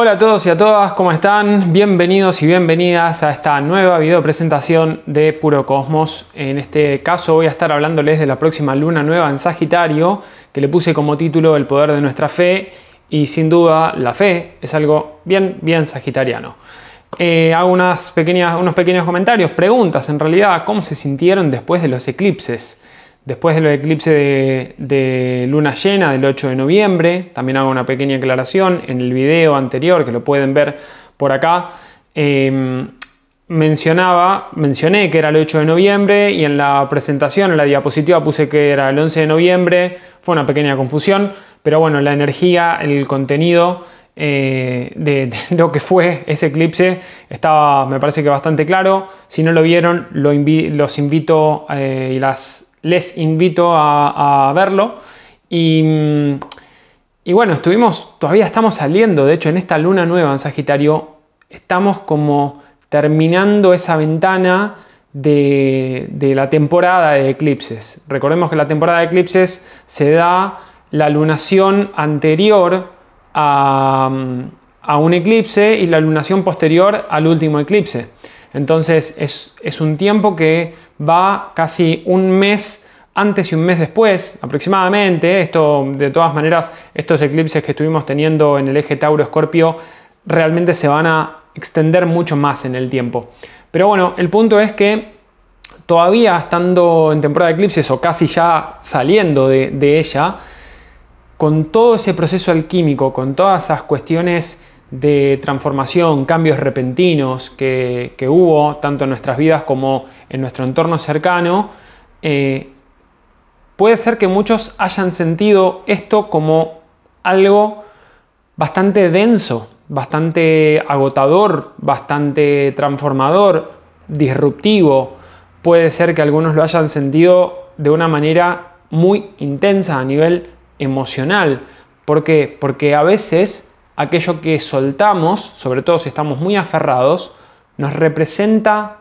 Hola a todos y a todas, ¿cómo están? Bienvenidos y bienvenidas a esta nueva video presentación de Puro Cosmos. En este caso voy a estar hablándoles de la próxima luna nueva en Sagitario, que le puse como título El poder de nuestra fe y sin duda la fe es algo bien, bien sagitariano. Eh, hago unas pequeñas, unos pequeños comentarios, preguntas en realidad, ¿cómo se sintieron después de los eclipses? Después del eclipse de, luna llena del 8 de noviembre, también hago una pequeña aclaración en el video anterior que lo pueden ver por acá. Em, mencionaba, mencioné que era el 8 de noviembre y en la presentación, en la diapositiva puse que era el 11 de noviembre, fue una pequeña confusión, pero bueno, la energía, el contenido eh, de, lo que fue ese eclipse estaba, me parece que bastante claro. Si no lo vieron, los invito eh, y las les invito a, verlo. Y, bueno, estuvimos, todavía estamos saliendo, de hecho en esta luna nueva en Sagitario, estamos como terminando esa ventana de, la temporada de eclipses. Recordemos que la temporada de eclipses se da la lunación anterior a, un eclipse y la lunación posterior al último eclipse. Entonces es, es un tiempo que va casi un mes antes y un mes después, aproximadamente. Esto, de todas maneras, estos eclipses que estuvimos teniendo en el eje Tauro-Escorpio realmente se van a extender mucho más en el tiempo. Pero bueno, el punto es que todavía estando en temporada de eclipses o casi ya saliendo de, ella, con todo ese proceso alquímico, con todas esas cuestiones de transformación, cambios repentinos que, hubo tanto en nuestras vidas como en nuestro entorno cercano, eh, puede ser que muchos hayan sentido esto como algo bastante denso, bastante agotador, bastante transformador, disruptivo. Puede ser que algunos lo hayan sentido de una manera muy intensa a nivel emocional. ¿Por qué? Porque a veces aquello que soltamos, sobre todo si estamos muy aferrados, nos representa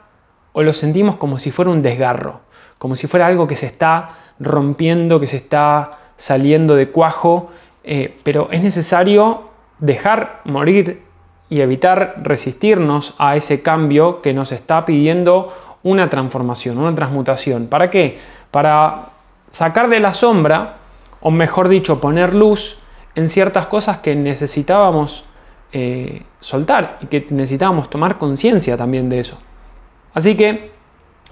o lo sentimos como si fuera un desgarro, como si fuera algo que se está rompiendo, que se está saliendo de cuajo, eh, pero es necesario dejar morir y evitar resistirnos a ese cambio que nos está pidiendo una transformación, una transmutación. ¿Para qué? Para sacar de la sombra, o mejor dicho, poner luz en ciertas cosas que necesitábamos eh, soltar y que necesitábamos tomar conciencia también de eso. Así que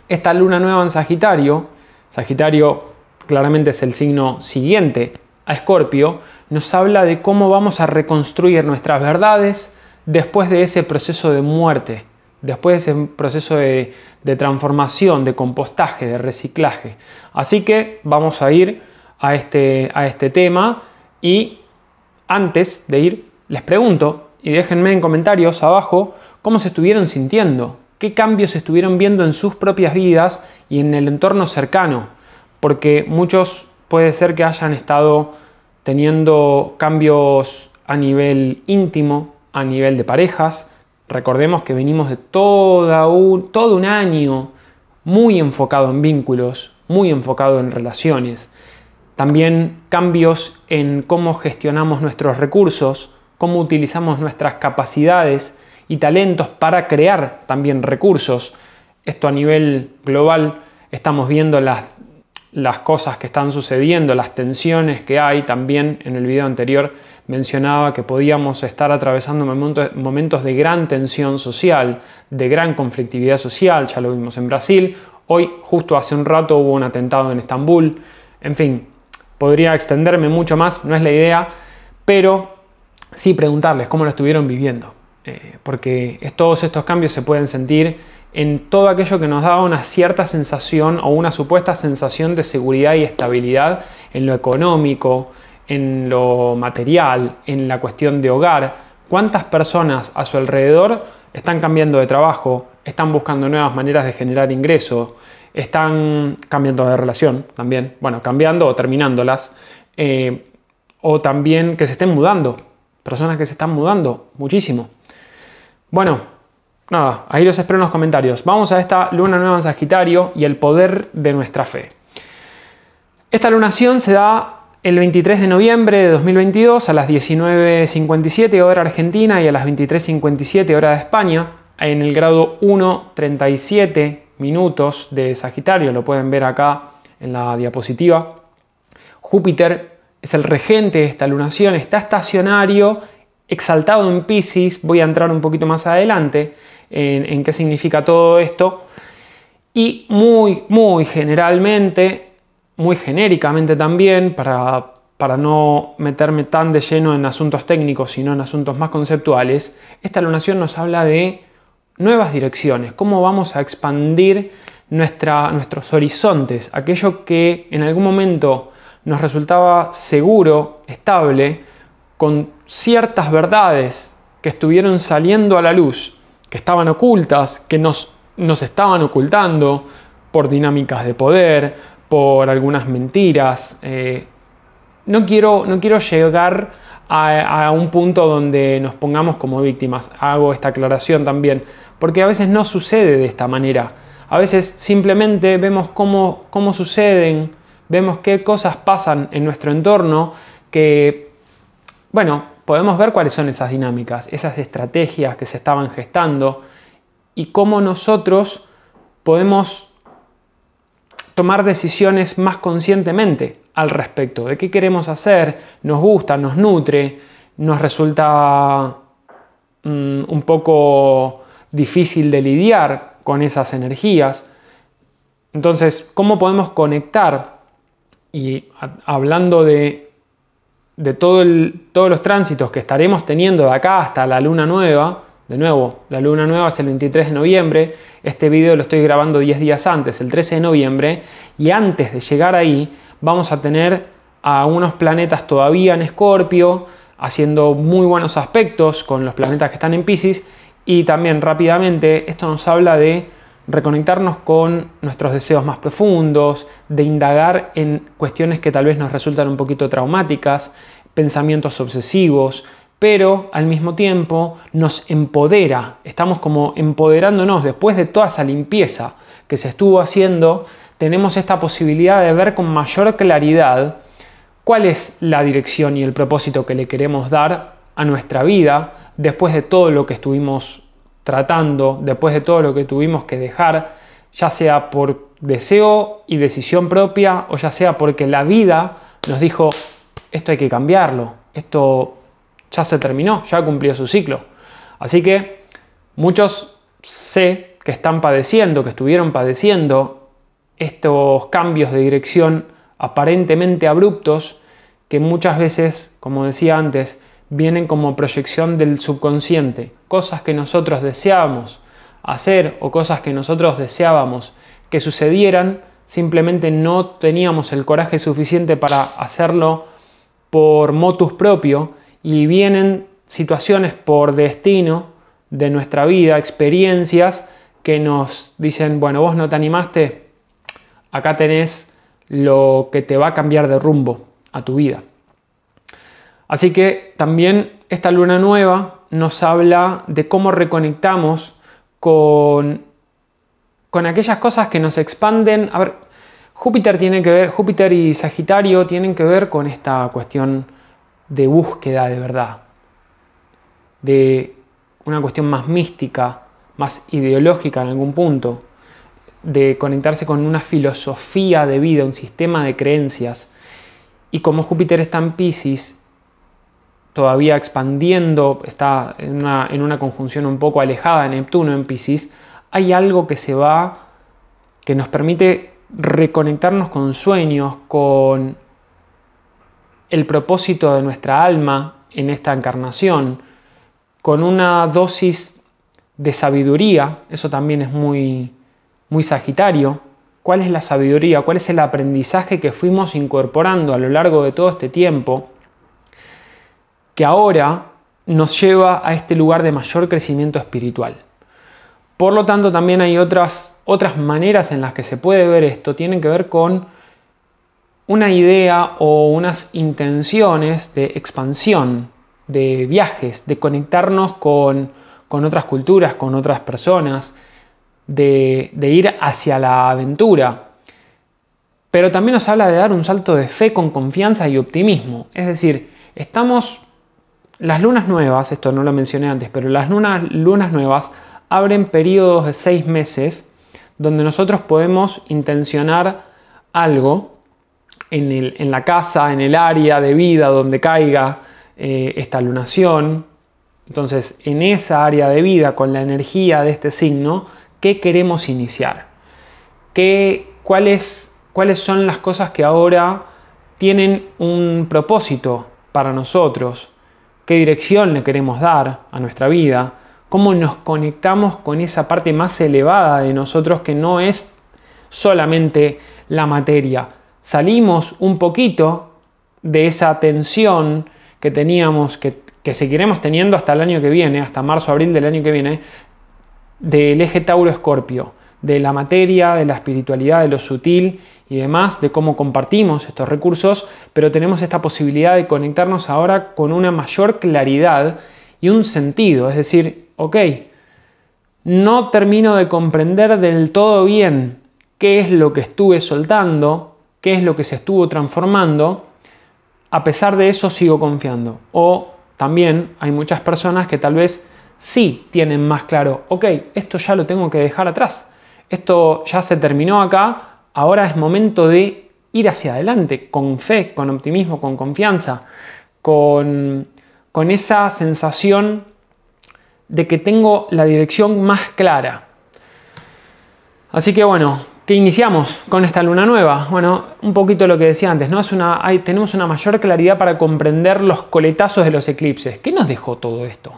esta luna nueva en Sagitario, Sagitario claramente es el signo siguiente a Escorpio, nos habla de cómo vamos a reconstruir nuestras verdades después de ese proceso de muerte, después de ese proceso de, de transformación, de compostaje, de reciclaje. Así que vamos a ir a este, a este tema y antes de ir, les pregunto y déjenme en comentarios abajo cómo se estuvieron sintiendo, qué cambios estuvieron viendo en sus propias vidas y en el entorno cercano, porque muchos puede ser que hayan estado teniendo cambios a nivel íntimo, a nivel de parejas. Recordemos que venimos de toda un, todo un año muy enfocado en vínculos, muy enfocado en relaciones. También cambios en cómo gestionamos nuestros recursos, cómo utilizamos nuestras capacidades y talentos para crear también recursos. Esto a nivel global estamos viendo las, cosas que están sucediendo, las tensiones que hay. También en el video anterior mencionaba que podíamos estar atravesando momentos de gran tensión social, de gran conflictividad social, ya lo vimos en Brasil. Hoy, justo hace un rato, hubo un atentado en Estambul. En fin, Podría extenderme mucho más, no es la idea, pero sí preguntarles cómo lo estuvieron viviendo. Eh, porque todos estos cambios se pueden sentir en todo aquello que nos da una cierta sensación o una supuesta sensación de seguridad y estabilidad en lo económico, en lo material, en la cuestión de hogar. ¿Cuántas personas a su alrededor están cambiando de trabajo, están buscando nuevas maneras de generar ingresos, están cambiando de relación también, bueno, cambiando o terminándolas, eh, o también que se estén mudando, personas que se están mudando muchísimo. Bueno, nada, ahí los espero en los comentarios. Vamos a esta luna nueva en Sagitario y el poder de nuestra fe. Esta lunación se da El 23 de noviembre de 2022 a las 19.57 hora argentina y a las 23.57 hora de España, en el grado 1, 37 minutos de Sagitario, lo pueden ver acá en la diapositiva. Júpiter es el regente de esta lunación, está estacionario, exaltado en Pisces, voy a entrar un poquito más adelante en, qué significa todo esto. Y muy, muy generalmente muy genéricamente también, para, para no meterme tan de lleno en asuntos técnicos, sino en asuntos más conceptuales, esta lunación nos habla de nuevas direcciones, cómo vamos a expandir nuestra, nuestros horizontes, aquello que en algún momento nos resultaba seguro, estable, con ciertas verdades que estuvieron saliendo a la luz, que estaban ocultas, que nos, nos estaban ocultando por dinámicas de poder, por algunas mentiras. Eh, no, quiero, no quiero llegar a, un punto donde nos pongamos como víctimas. Hago esta aclaración también, porque a veces no sucede de esta manera. A veces simplemente vemos cómo, cómo suceden, vemos qué cosas pasan en nuestro entorno que, bueno, podemos ver cuáles son esas dinámicas, esas estrategias que se estaban gestando y cómo nosotros podemos tomar decisiones más conscientemente al respecto, de qué queremos hacer, nos gusta, nos nutre, nos resulta mm, un poco difícil de lidiar con esas energías. Entonces, ¿cómo podemos conectar? Y hablando de, de todo todos los tránsitos que estaremos teniendo de acá hasta la luna nueva, de nuevo, la luna nueva es el 23 de noviembre, este video lo estoy grabando 10 días antes, el 13 de noviembre, y antes de llegar ahí vamos a tener a unos planetas todavía en Escorpio, haciendo muy buenos aspectos con los planetas que están en Pisces, y también rápidamente esto nos habla de reconectarnos con nuestros deseos más profundos, de indagar en cuestiones que tal vez nos resultan un poquito traumáticas, pensamientos obsesivos, pero al mismo tiempo nos empodera, estamos como empoderándonos después de toda esa limpieza que se estuvo haciendo, tenemos esta posibilidad de ver con mayor claridad cuál es la dirección y el propósito que le queremos dar a nuestra vida después de todo lo que estuvimos tratando, después de todo lo que tuvimos que dejar, ya sea por deseo y decisión propia o ya sea porque la vida nos dijo, esto hay que cambiarlo, esto ya se terminó, ya cumplió su ciclo. Así que muchos sé que están padeciendo, que estuvieron padeciendo estos cambios de dirección aparentemente abruptos que muchas veces, como decía antes, vienen como proyección del subconsciente, cosas que nosotros deseábamos hacer o cosas que nosotros deseábamos que sucedieran, simplemente no teníamos el coraje suficiente para hacerlo por motus propio y vienen situaciones por destino de nuestra vida, experiencias que nos dicen, bueno, vos no te animaste, acá tenés lo que te va a cambiar de rumbo a tu vida. Así que también esta luna nueva nos habla de cómo reconectamos con, con aquellas cosas que nos expanden. A ver, Júpiter tiene que ver, Júpiter y Sagitario tienen que ver con esta cuestión de búsqueda de verdad, de una cuestión más mística, más ideológica en algún punto, de conectarse con una filosofía de vida, un sistema de creencias. Y como Júpiter está en Pisces, todavía expandiendo, está en una, en una conjunción un poco alejada de Neptuno en Pisces, hay algo que se va, que nos permite reconectarnos con sueños, con el propósito de nuestra alma en esta encarnación, con una dosis de sabiduría, eso también es muy, muy sagitario. ¿Cuál es la sabiduría? ¿Cuál es el aprendizaje que fuimos incorporando a lo largo de todo este tiempo? Que ahora nos lleva a este lugar de mayor crecimiento espiritual. Por lo tanto, también hay otras, otras maneras en las que se puede ver esto. Tienen que ver con una idea o unas intenciones de expansión, de viajes, de conectarnos con, otras culturas, con otras personas, de, ir hacia la aventura. pero también nos habla de dar un salto de fe con confianza y optimismo. Es decir, estamos, las lunas nuevas, esto no lo mencioné antes, pero las lunas, lunas nuevas abren periodos de seis meses donde nosotros podemos intencionar algo en, la casa, en el área de vida donde caiga eh, esta lunación. Entonces, en esa área de vida, con la energía de este signo, ¿qué queremos iniciar? ¿Qué, cuáles, ¿Cuáles son las cosas que ahora tienen un propósito para nosotros? ¿Qué dirección le queremos dar a nuestra vida? ¿Cómo nos conectamos con esa parte más elevada de nosotros que no es solamente la materia? Salimos un poquito de esa tensión que teníamos, que, que seguiremos teniendo hasta el año que viene, hasta marzo, abril del año que viene, del eje Tauro-Escorpio, de la materia, de la espiritualidad, de lo sutil y demás, de cómo compartimos estos recursos, pero tenemos esta posibilidad de conectarnos ahora con una mayor claridad y un sentido, es decir, ok, no termino de comprender del todo bien qué es lo que estuve soltando, qué es lo que se estuvo transformando, a pesar de eso sigo confiando. O también hay muchas personas que tal vez sí tienen más claro, ok, esto ya lo tengo que dejar atrás, esto ya se terminó acá, ahora es momento de ir hacia adelante, con fe, con optimismo, con confianza, con, con esa sensación de que tengo la dirección más clara. Así que bueno, ¿qué iniciamos con esta luna nueva? Bueno, un poquito lo que decía antes, ¿no? Es una, tenemos una mayor claridad para comprender los coletazos de los eclipses. ¿Qué nos dejó todo esto?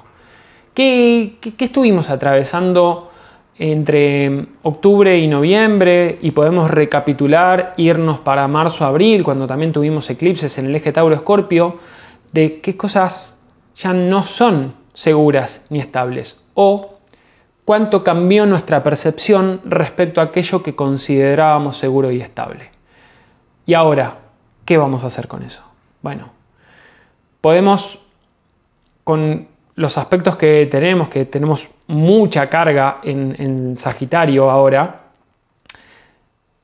¿Qué, qué, estuvimos atravesando entre octubre y noviembre? Y podemos recapitular, irnos para marzo-abril, cuando también tuvimos eclipses en el eje Tauro-Escorpio, de qué cosas ya no son seguras ni estables. O cuánto cambió nuestra percepción respecto a aquello que considerábamos seguro y estable. Y ahora, ¿qué vamos a hacer con eso? Bueno, podemos con los aspectos que tenemos, que tenemos mucha carga en, Sagitario ahora,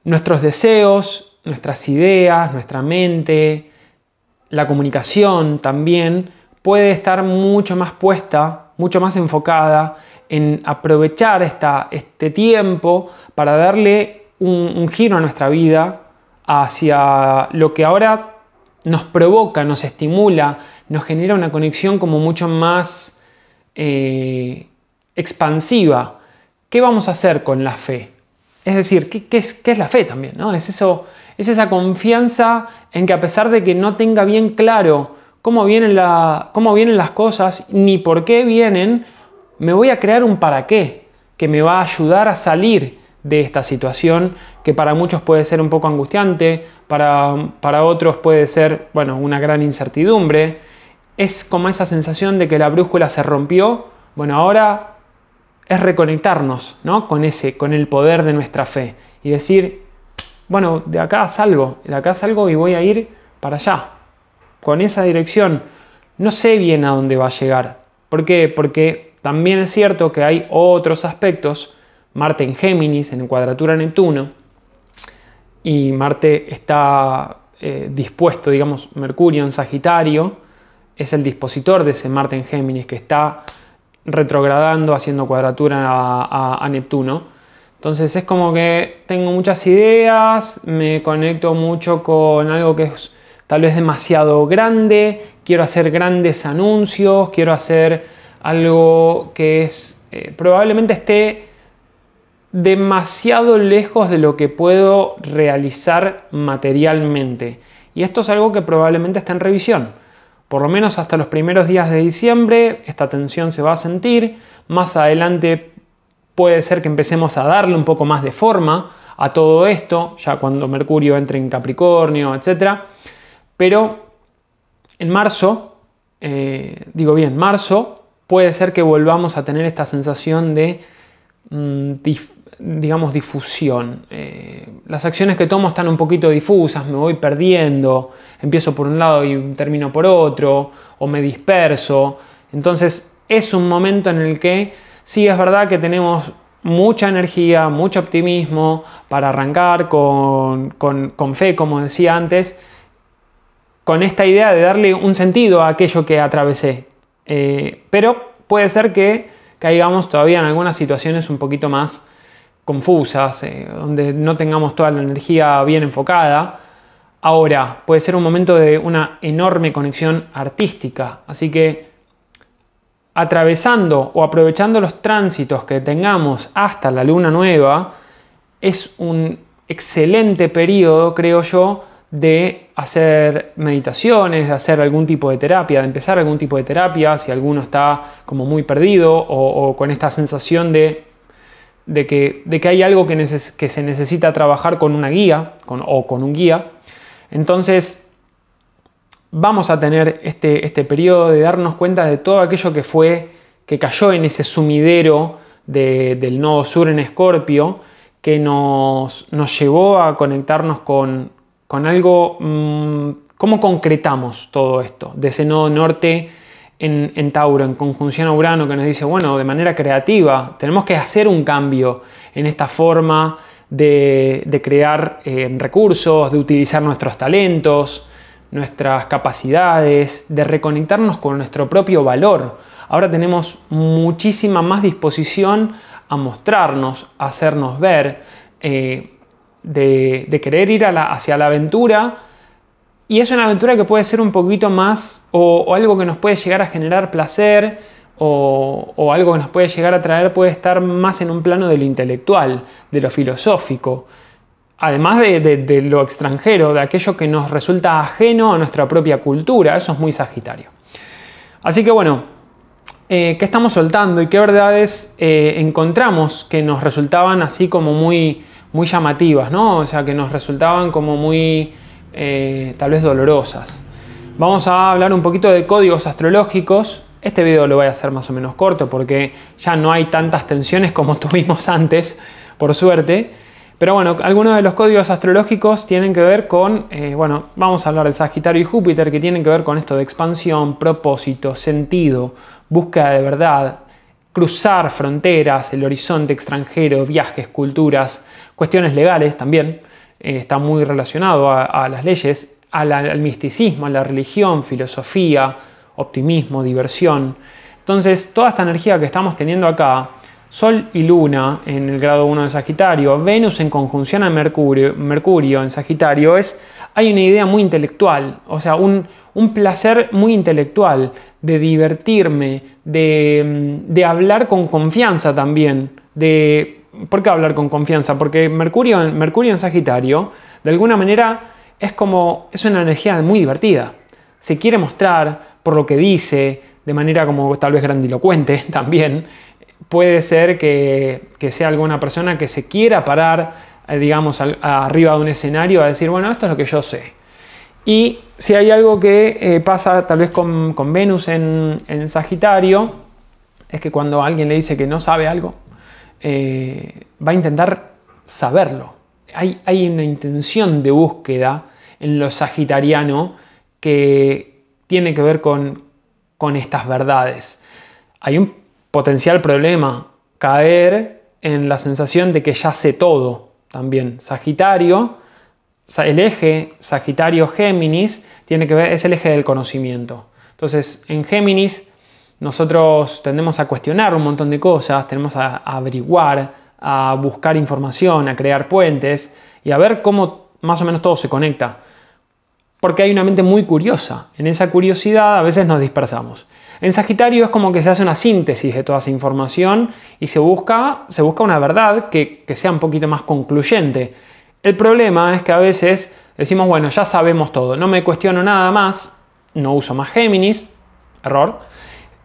nuestros deseos, nuestras ideas, nuestra mente, la comunicación también puede estar mucho más puesta, mucho más enfocada en aprovechar esta, este tiempo para darle un giro a nuestra vida hacia lo que ahora nos provoca, nos estimula, nos genera una conexión como mucho más eh, expansiva. ¿Qué vamos a hacer con la fe? Es decir, ¿qué, es, la fe también? ¿no? Es, eso, es esa confianza en que a pesar de que no tenga bien claro cómo vienen, cómo vienen las cosas ni por qué vienen, me voy a crear un para qué que me va a ayudar a salir de esta situación que para muchos puede ser un poco angustiante, para, para otros puede ser, bueno, una gran incertidumbre. Es como esa sensación de que la brújula se rompió. Bueno, ahora es reconectarnos ¿no? con ese, con el poder de nuestra fe y decir, bueno, de acá salgo, de acá salgo y voy a ir para allá, con esa dirección. No sé bien a dónde va a llegar. ¿Por qué? Porque también es cierto que hay otros aspectos Marte en Géminis, en cuadratura Neptuno, y Marte está eh, dispuesto, digamos, Mercurio en Sagitario, es el dispositor de ese Marte en Géminis que está retrogradando, haciendo cuadratura a, Neptuno. Entonces es como que tengo muchas ideas, me conecto mucho con algo que es tal vez demasiado grande, quiero hacer grandes anuncios, quiero hacer algo que es eh, probablemente esté demasiado lejos de lo que puedo realizar materialmente. Y esto es algo que probablemente está en revisión. Por lo menos hasta los primeros días de diciembre esta tensión se va a sentir. Más adelante puede ser que empecemos a darle un poco más de forma a todo esto, ya cuando Mercurio entre en Capricornio, etc. Pero en marzo, eh, digo bien, marzo, puede ser que volvamos a tener esta sensación de mm, digamos, difusión. Eh, las acciones que tomo están un poquito difusas, me voy perdiendo, empiezo por un lado y termino por otro, o me disperso. Entonces es un momento en el que sí es verdad que tenemos mucha energía, mucho optimismo para arrancar con, con, fe, como decía antes, con esta idea de darle un sentido a aquello que atravesé. Eh, pero puede ser que caigamos todavía en algunas situaciones un poquito más confusas, eh, donde no tengamos toda la energía bien enfocada. Ahora, puede ser un momento de una enorme conexión artística, así que atravesando o aprovechando los tránsitos que tengamos hasta la luna nueva, es un excelente periodo, creo yo, de hacer meditaciones, de hacer algún tipo de terapia, de empezar algún tipo de terapia, si alguno está como muy perdido o, con esta sensación de, de, que, de, que, hay algo que, se necesita trabajar con una guía o con un guía. Entonces, vamos a tener este, este periodo de darnos cuenta de todo aquello que fue, que cayó en ese sumidero del nodo sur en Escorpio, que nos, nos, llevó a conectarnos con, con algo, mm, cómo concretamos todo esto, de ese nodo norte en, Tauro, en conjunción a Urano, que nos dice, bueno, de manera creativa, tenemos que hacer un cambio en esta forma de, crear eh, recursos, de utilizar nuestros talentos, nuestras capacidades, de reconectarnos con nuestro propio valor. Ahora tenemos muchísima más disposición a mostrarnos, a hacernos ver, eh, de, querer ir hacia la aventura. Y es una aventura que puede ser un poquito más o, algo que nos puede llegar a generar placer o, algo que nos puede llegar a traer puede estar más en un plano de lo intelectual, de lo filosófico además de, lo extranjero, de aquello que nos resulta ajeno a nuestra propia cultura. Eso es muy Sagitario. Así que bueno, eh, ¿qué estamos soltando y qué verdades eh, encontramos que nos resultaban así como muy, muy llamativas, ¿no? O sea, que nos resultaban como muy eh, tal vez dolorosas. Vamos a hablar un poquito de códigos astrológicos. Este video lo voy a hacer más o menos corto porque ya no hay tantas tensiones como tuvimos antes, por suerte. Pero bueno, algunos de los códigos astrológicos tienen que ver con, eh, bueno, vamos a hablar de Sagitario y Júpiter, que tienen que ver con esto de expansión, propósito, sentido, búsqueda de verdad, cruzar fronteras, el horizonte extranjero, viajes, culturas, cuestiones legales también, eh, está muy relacionado a, las leyes, al misticismo, a la religión, filosofía, optimismo, diversión. Entonces, toda esta energía que estamos teniendo acá, Sol y Luna en el grado 1 de Sagitario, Venus en conjunción a Mercurio, Mercurio en Sagitario, es, hay una idea muy intelectual, o sea, un, placer muy intelectual, de divertirme, de, de, hablar con confianza también. De, ¿Por qué hablar con confianza? Porque Mercurio, Mercurio en Sagitario, de alguna manera, es como, es una energía muy divertida. Se quiere mostrar por lo que dice, de manera como tal vez grandilocuente también, puede ser que, sea alguna persona que se quiera parar, eh, digamos, arriba de un escenario a decir, bueno, esto es lo que yo sé. Y si hay algo que eh, pasa tal vez con, Venus en, Sagitario, es que cuando alguien le dice que no sabe algo, eh, va a intentar saberlo. Hay, una intención de búsqueda en lo sagitariano que tiene que ver con, con estas verdades. Hay un potencial problema caer en la sensación de que ya sé todo también. Sagitario, el eje Sagitario-Géminis tiene que ver, es el eje del conocimiento. Entonces, en Géminis nosotros tendemos a cuestionar un montón de cosas, tenemos a, averiguar, a buscar información, a crear puentes y a ver cómo más o menos todo se conecta. Porque hay una mente muy curiosa. En esa curiosidad a veces nos dispersamos. En Sagitario es como que se hace una síntesis de toda esa información y se busca, se busca una verdad que, sea un poquito más concluyente. El problema es que a veces decimos, bueno, ya sabemos todo, no me cuestiono nada más, no uso más Géminis, error,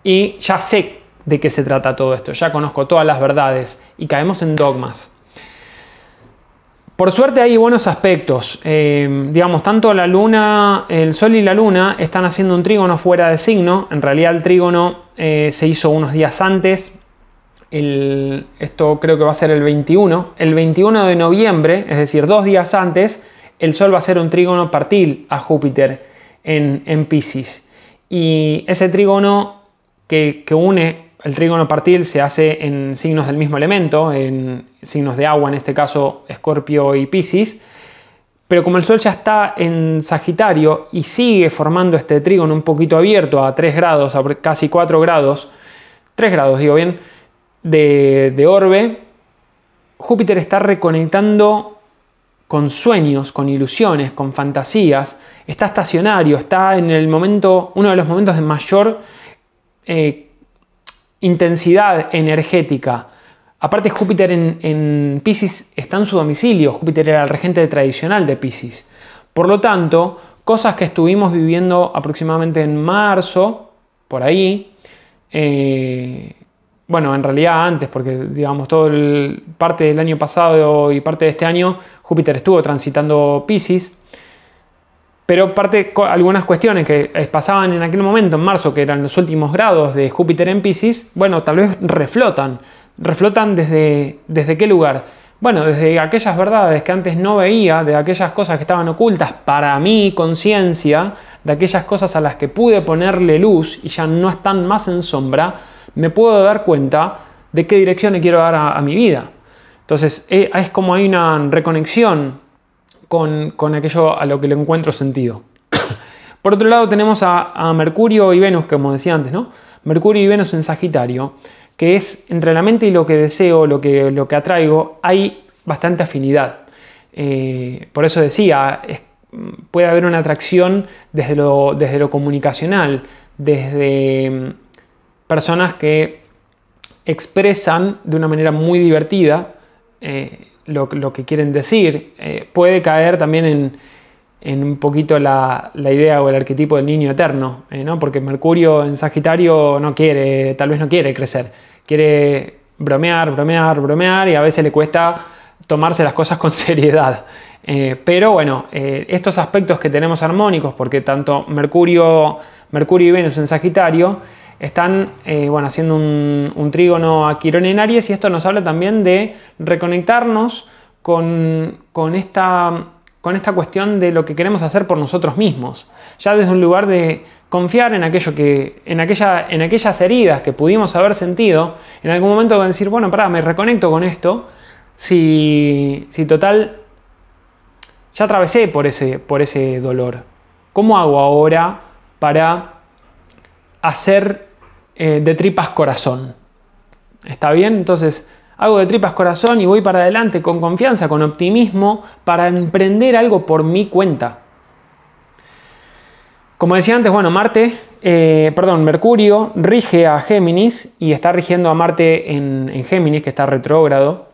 y ya sé de qué se trata todo esto, ya conozco todas las verdades y caemos en dogmas. Por suerte hay buenos aspectos. Eh, digamos, tanto la luna, el sol y la luna están haciendo un trígono fuera de signo. En realidad el trígono eh, se hizo unos días antes. esto creo que va a ser el 21. El 21 de noviembre, es decir, dos días antes, el sol va a hacer un trígono partil a Júpiter en, en Pisces. Y ese trígono que, une el trígono partil se hace en signos del mismo elemento, en signos de agua, en este caso Escorpio y Piscis. Pero como el Sol ya está en Sagitario y sigue formando este trígono un poquito abierto a 3 grados, a casi 4 grados, 3 grados digo bien, de, de orbe, Júpiter está reconectando con sueños, con ilusiones, con fantasías, está estacionario, está en el momento, uno de los momentos de mayor eh, intensidad energética. Aparte Júpiter en, en Pisces está en su domicilio, Júpiter era el regente tradicional de Pisces. Por lo tanto, cosas que estuvimos viviendo aproximadamente en marzo, por ahí, eh, bueno, en realidad antes, porque digamos, todo el, parte del año pasado y parte de este año, Júpiter estuvo transitando Pisces, pero parte, algunas cuestiones que eh, pasaban en aquel momento, en marzo, que eran los últimos grados de Júpiter en Pisces, bueno, tal vez reflotan. ¿Reflotan desde, desde qué lugar? Bueno, desde aquellas verdades que antes no veía, de aquellas cosas que estaban ocultas para mi conciencia, de aquellas cosas a las que pude ponerle luz y ya no están más en sombra, me puedo dar cuenta de qué dirección le quiero dar a, mi vida. Entonces, eh, es como hay una reconexión con, aquello a lo que le encuentro sentido. Por otro lado tenemos a, Mercurio y Venus, como decía antes, ¿no? Mercurio y Venus en Sagitario, que es entre la mente y lo que deseo, lo que, lo que atraigo, hay bastante afinidad. Eh, por eso decía, puede haber una atracción desde lo, desde lo comunicacional, desde mm, personas que expresan de una manera muy divertida eh, lo, que quieren decir. Eh, puede caer también en, un poquito la, idea o el arquetipo del niño eterno, eh, ¿no? porque Mercurio en Sagitario no quiere, tal vez no quiere crecer, quiere bromear, bromear, bromear y a veces le cuesta tomarse las cosas con seriedad. Eh, pero bueno, estos aspectos que tenemos armónicos, porque tanto Mercurio, Mercurio y Venus en Sagitario, están eh, bueno, haciendo un, trígono a Quirón en Aries y esto nos habla también de reconectarnos con, esta, con esta cuestión de lo que queremos hacer por nosotros mismos. Ya desde un lugar de confiar en aquello que, en, aquella, en aquellas heridas que pudimos haber sentido, en algún momento decir, bueno, pará, me reconecto con esto, si, si total ya atravesé por ese, por ese dolor. ¿Cómo hago ahora para hacer eh, de tripas corazón. ¿Está bien? Entonces hago de tripas corazón y voy para adelante con confianza, con optimismo, para emprender algo por mi cuenta. Como decía antes, bueno, Marte, eh, perdón, Mercurio rige a Géminis y está rigiendo a Marte en, en Géminis, que está retrógrado.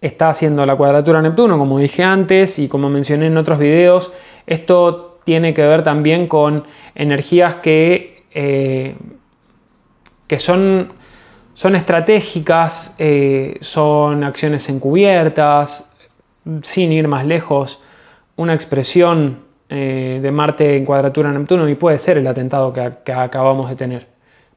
Está haciendo la cuadratura a Neptuno, como dije antes y como mencioné en otros videos. Esto tiene que ver también con energías que eh, que son, son estratégicas, eh, son acciones encubiertas, sin ir más lejos, una expresión eh, de Marte en cuadratura a Neptuno y puede ser el atentado que, acabamos de tener.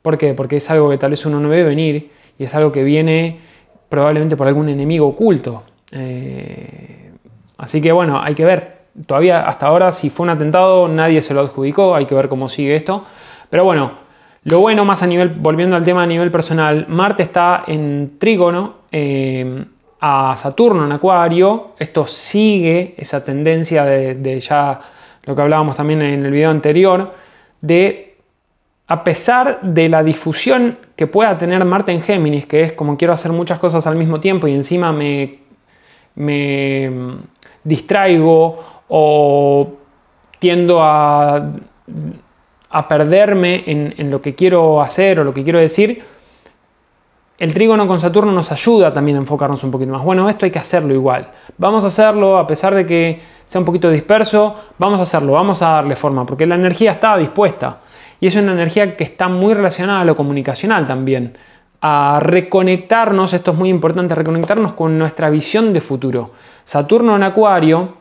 ¿Por qué? Porque es algo que tal vez uno no ve venir y es algo que viene probablemente por algún enemigo oculto. Eh, así que bueno, hay que ver. Todavía hasta ahora si fue un atentado nadie se lo adjudicó, hay que ver cómo sigue esto. Pero bueno, lo bueno, más a nivel, volviendo al tema a nivel personal, Marte está en trígono eh, a Saturno en Acuario. Esto sigue esa tendencia de, ya lo que hablábamos también en el video anterior, de a pesar de la difusión que pueda tener Marte en Géminis, que es como quiero hacer muchas cosas al mismo tiempo y encima me, me distraigo o tiendo a a perderme en, lo que quiero hacer o lo que quiero decir, el trígono con Saturno nos ayuda también a enfocarnos un poquito más. Bueno, esto hay que hacerlo igual. Vamos a hacerlo a pesar de que sea un poquito disperso, vamos a hacerlo, vamos a darle forma, porque la energía está dispuesta. Y es una energía que está muy relacionada a lo comunicacional también. A reconectarnos, esto es muy importante, reconectarnos con nuestra visión de futuro. Saturno en Acuario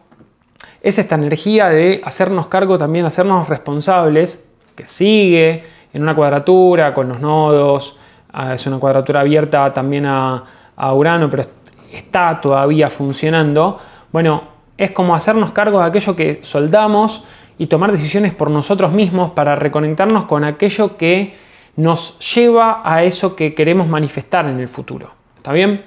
es esta energía de hacernos cargo también, hacernos responsables que sigue en una cuadratura con los nodos, ah, es una cuadratura abierta también a, Urano, pero está todavía funcionando. Bueno, es como hacernos cargo de aquello que soldamos y tomar decisiones por nosotros mismos para reconectarnos con aquello que nos lleva a eso que queremos manifestar en el futuro. ¿Está bien?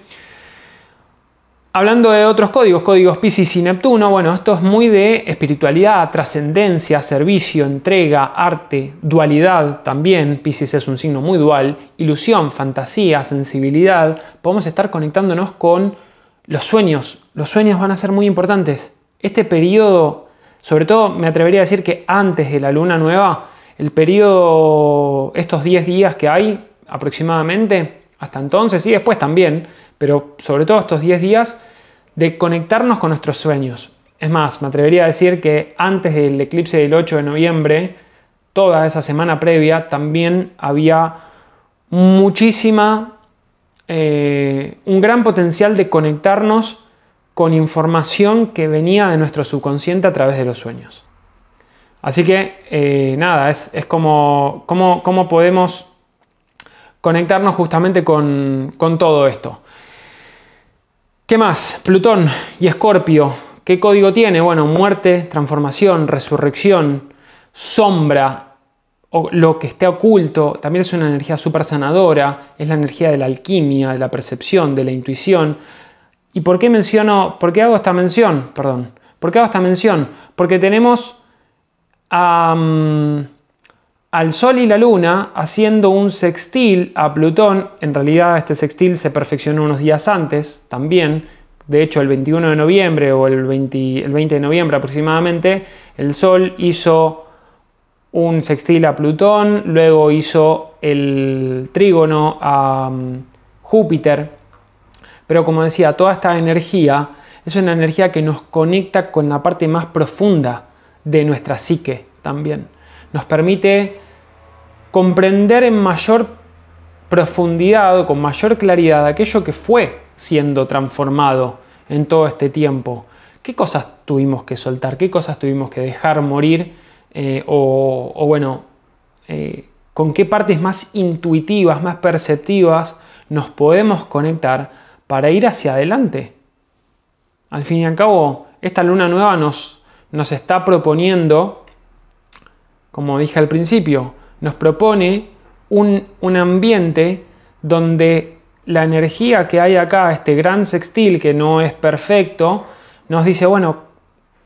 Hablando de otros códigos, códigos Pisces y Neptuno, bueno, esto es muy de espiritualidad, trascendencia, servicio, entrega, arte, dualidad también. Pisces es un signo muy dual, ilusión, fantasía, sensibilidad. Podemos estar conectándonos con los sueños. Los sueños van a ser muy importantes. Este periodo, sobre todo me atrevería a decir que antes de la luna nueva, el periodo, estos 10 días que hay aproximadamente, hasta entonces y después también, pero sobre todo estos 10 días, de conectarnos con nuestros sueños. Es más, me atrevería a decir que antes del eclipse del 8 de noviembre, toda esa semana previa, también había muchísima, eh, un gran potencial de conectarnos con información que venía de nuestro subconsciente a través de los sueños. Así que eh, nada, es, como cómo podemos conectarnos justamente con, con todo esto. ¿Qué más? Plutón y Escorpio. ¿Qué código tiene? Bueno, muerte, transformación, resurrección, sombra, o lo que esté oculto. También es una energía súper sanadora. Es la energía de la alquimia, de la percepción, de la intuición. ¿Y por qué menciono, por qué hago esta mención? Perdón. ¿Por qué hago esta mención? Porque tenemos al Sol y la Luna haciendo un sextil a Plutón. En realidad este sextil se perfeccionó unos días antes también. De hecho, el 21 de noviembre o el 20, el 20 de noviembre aproximadamente, el Sol hizo un sextil a Plutón, luego hizo el trígono a mm, Júpiter. Pero como decía, toda esta energía es una energía que nos conecta con la parte más profunda de nuestra psique también. Nos permite comprender en mayor profundidad o con mayor claridad aquello que fue siendo transformado en todo este tiempo. ¿Qué cosas tuvimos que soltar? ¿Qué cosas tuvimos que dejar morir? Eh, o, bueno, eh, con qué partes más intuitivas, más perceptivas nos podemos conectar para ir hacia adelante. Al fin y al cabo, esta luna nueva nos, nos está proponiendo como dije al principio, nos propone un, ambiente donde la energía que hay acá, este gran sextil que no es perfecto, nos dice, bueno,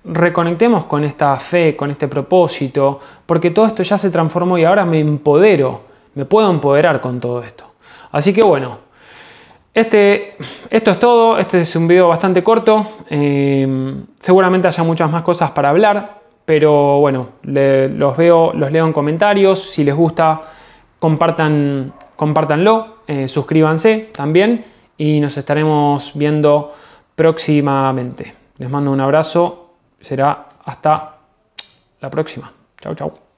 reconectemos con esta fe, con este propósito, porque todo esto ya se transformó y ahora me empodero, me puedo empoderar con todo esto. Así que bueno, este, esto es todo, este es un video bastante corto, eh, seguramente haya muchas más cosas para hablar, pero bueno, los veo, los leo en comentarios. Si les gusta, compartan, compártanlo, eh, suscríbanse también y nos estaremos viendo próximamente. Les mando un abrazo, será hasta la próxima. Chao, chao.